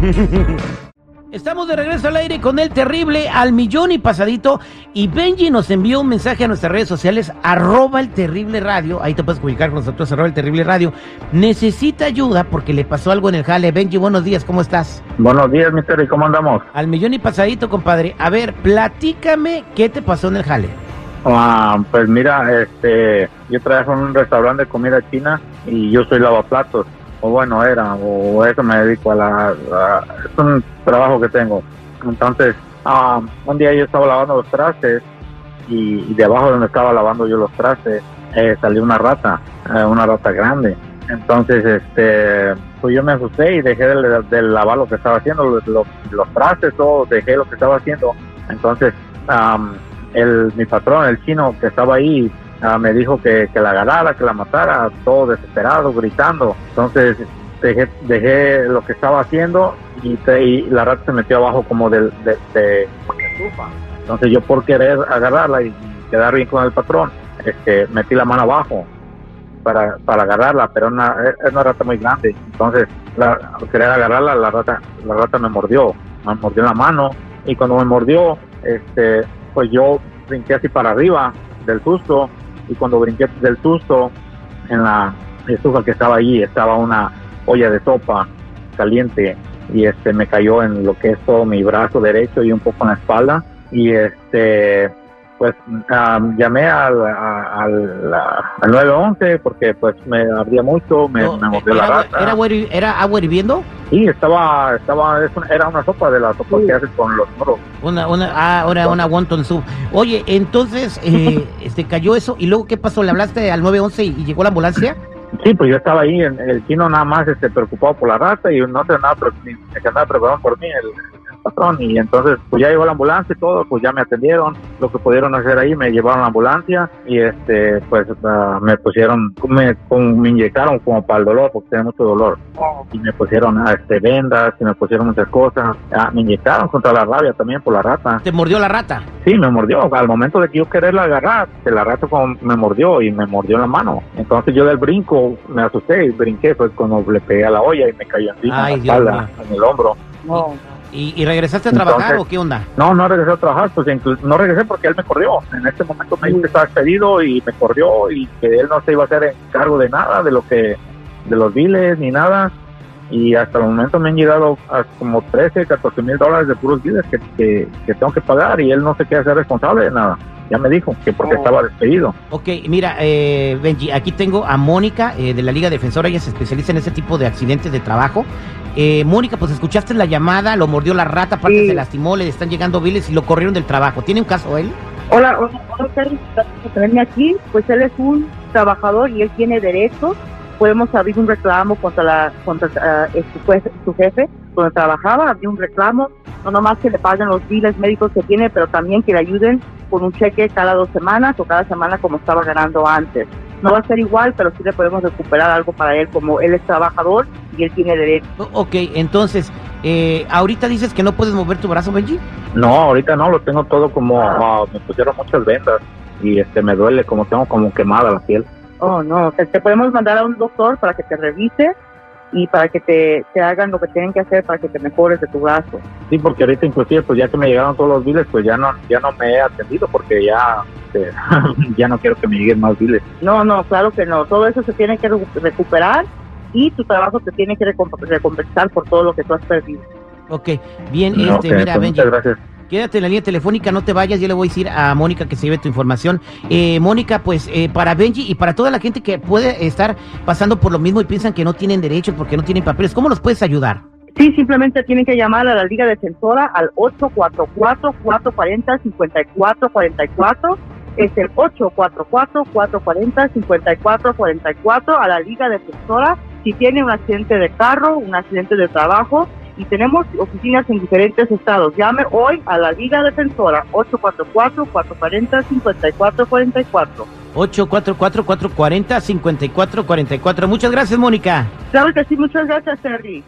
Estamos de regreso al aire con el terrible al millón y pasadito. Y Benji nos envió un mensaje a nuestras redes sociales, arroba el terrible radio. Ahí te puedes comunicar con nosotros, arroba el terrible radio. Necesita ayuda porque le pasó algo en el jale. Benji, buenos días, ¿cómo estás? Buenos días, mister, ¿y cómo andamos? Al millón y pasadito, compadre. A ver, platícame qué te pasó en el jale. Ah, pues mira, este, yo trabajo en un restaurante de comida china y yo soy lavaplatos o bueno era, o eso me dedico a la, es un trabajo que tengo. Entonces, ah, un día yo estaba lavando los trastes y, de abajo donde estaba lavando yo los trastes eh, salió una rata, eh, una rata grande. Entonces, este, pues yo me asusté y dejé de, lavar lo que estaba haciendo, los, trastes, todo, dejé lo que estaba haciendo. Entonces, el, mi patrón, el chino que estaba ahí, Ah, me dijo que, la agarrara, que la matara, todo desesperado, gritando. Entonces dejé, dejé lo que estaba haciendo y, la rata se metió abajo como de, de, Entonces yo por querer agarrarla y quedar bien con el patrón, este, metí la mano abajo para, para agarrarla, pero una, es una rata muy grande. Entonces la, al querer agarrarla, la rata, la rata me mordió, me mordió la mano y cuando me mordió, este, pues yo brinqué así para arriba del susto y cuando brinqué del susto en la estufa que estaba allí estaba una olla de sopa caliente y este me cayó en lo que es todo mi brazo derecho y un poco en la espalda y este pues llamé al, al, 911 porque pues me ardía mucho, me, mordió la rata. ¿Era, ¿Era agua hirviendo? Sí, estaba, estaba, era una sopa de la sopa que haces con los moros. Una, una, ah, ahora una wonton soup. Oye, entonces, eh, este, cayó eso, y luego, ¿qué pasó? ¿Le hablaste al 911 y, llegó la ambulancia? Sí, pues yo estaba ahí, en, el chino nada más este, preocupado por la rata y no se nada, ni, se andaba preocupado por mí, el, patrón y entonces pues ya llegó la ambulancia y todo, pues ya me atendieron, lo que pudieron hacer ahí, me llevaron a la ambulancia y este pues ah, me pusieron, me, me, inyectaron como para el dolor, porque tenía mucho dolor y me pusieron ah, este vendas y me pusieron muchas cosas, ah, me inyectaron contra la rabia también por la rata. ¿Te mordió la rata? Sí, me mordió, al momento de que yo quererla agarrar, la rata como me mordió y me mordió la mano, entonces yo del brinco me asusté y brinqué pues cuando le pegué a la olla y me cayó encima en la espalda, en el hombro. No. ¿Y, regresaste a trabajar o qué onda? No, no regresé a trabajar, pues no regresé porque él me corrió. En este momento me dijo que estaba despedido y me corrió y que él no se iba a hacer cargo de nada, de lo que, de los biles ni nada. Y hasta el momento me han llegado a como 13, 14 mil dólares de puros biles que, que, tengo que pagar y él no se quiere hacer responsable de nada ya me dijo que porque oh. estaba despedido. Ok, mira, eh, Benji, aquí tengo a Mónica eh, de la Liga Defensora, ella se especializa en ese tipo de accidentes de trabajo. Eh, Mónica, pues escuchaste la llamada, lo mordió la rata, aparte se lastimó, le están llegando biles y lo corrieron del trabajo. ¿Tiene un caso él? Hola, hola, hola, aquí. Pues él es un trabajador y él tiene derechos. Podemos abrir un reclamo contra la contra uh, su, su, jefe donde trabajaba, abrir un reclamo, no nomás que le paguen los biles médicos que tiene, pero también que le ayuden con un cheque cada dos semanas o cada semana como estaba ganando antes. No va a ser igual, pero sí le podemos recuperar algo para él, como él es trabajador y él tiene derecho. Ok, entonces, eh, ¿ahorita dices que no puedes mover tu brazo, Benji? No, ahorita no, lo tengo todo como, ah, me pusieron muchas vendas y este me duele, como tengo como quemada la piel. Oh, no, te podemos mandar a un doctor para que te revise y para que te, te, hagan lo que tienen que hacer para que te mejores de tu brazo. Sí, porque ahorita inclusive pues ya que me llegaron todos los biles, pues ya no ya no me he atendido porque ya este, ya no quiero que me lleguen más biles. No, no, claro que no, todo eso se tiene que recuperar y tu trabajo te tiene que recompensar por todo lo que tú has perdido. Ok, bien, este, mira, pues, Muchas gracias. Quédate en la línea telefónica, no te vayas, yo le voy a decir a Mónica que se lleve tu información. Eh, Mónica, pues eh, para Benji y para toda la gente que puede estar pasando por lo mismo y piensan que no tienen derechos porque no tienen papeles, ¿cómo los puedes ayudar? Sí, simplemente tienen que llamar a la Liga Defensora al 844-440-5444. Es el 844-440-5444 a la Liga Defensora. Si tiene un accidente de carro, un accidente de trabajo, y tenemos oficinas en diferentes estados. Llame hoy a la Liga Defensora 844-440-5444. 844-440-5444. Muchas gracias, Mónica. Claro que sí, muchas gracias, Terry.